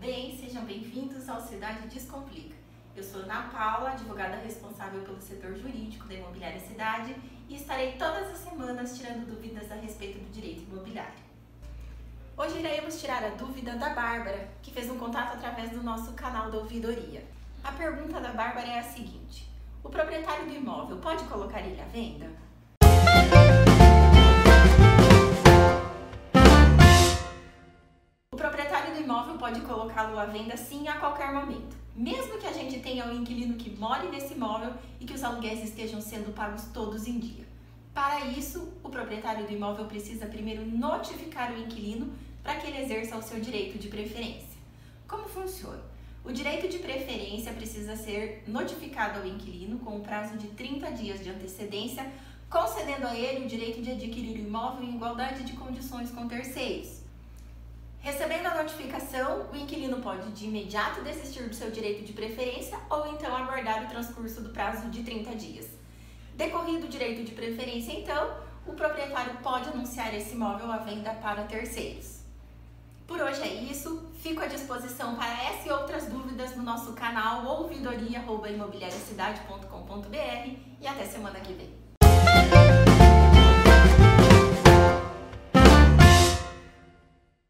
bem? Sejam bem-vindos ao Cidade Descomplica. Eu sou Ana Paula, advogada responsável pelo setor jurídico da Imobiliária Cidade e estarei todas as semanas tirando dúvidas a respeito do direito imobiliário. Hoje iremos tirar a dúvida da Bárbara, que fez um contato através do nosso canal da ouvidoria. A pergunta da Bárbara é a seguinte: o proprietário do imóvel pode colocar ele à venda? Imóvel pode colocá-lo à venda sim a qualquer momento. Mesmo que a gente tenha um inquilino que more nesse imóvel e que os aluguéis estejam sendo pagos todos em dia. Para isso, o proprietário do imóvel precisa primeiro notificar o inquilino para que ele exerça o seu direito de preferência. Como funciona? O direito de preferência precisa ser notificado ao inquilino com um prazo de 30 dias de antecedência, concedendo a ele o direito de adquirir o imóvel em igualdade de condições com terceiros. Recebendo a notificação, o inquilino pode de imediato desistir do seu direito de preferência ou então aguardar o transcurso do prazo de 30 dias. Decorrido o direito de preferência, então, o proprietário pode anunciar esse imóvel à venda para terceiros. Por hoje é isso, fico à disposição para essa e outras dúvidas no nosso canal ouvidoria.imobiliariacidade.com.br e até semana que vem.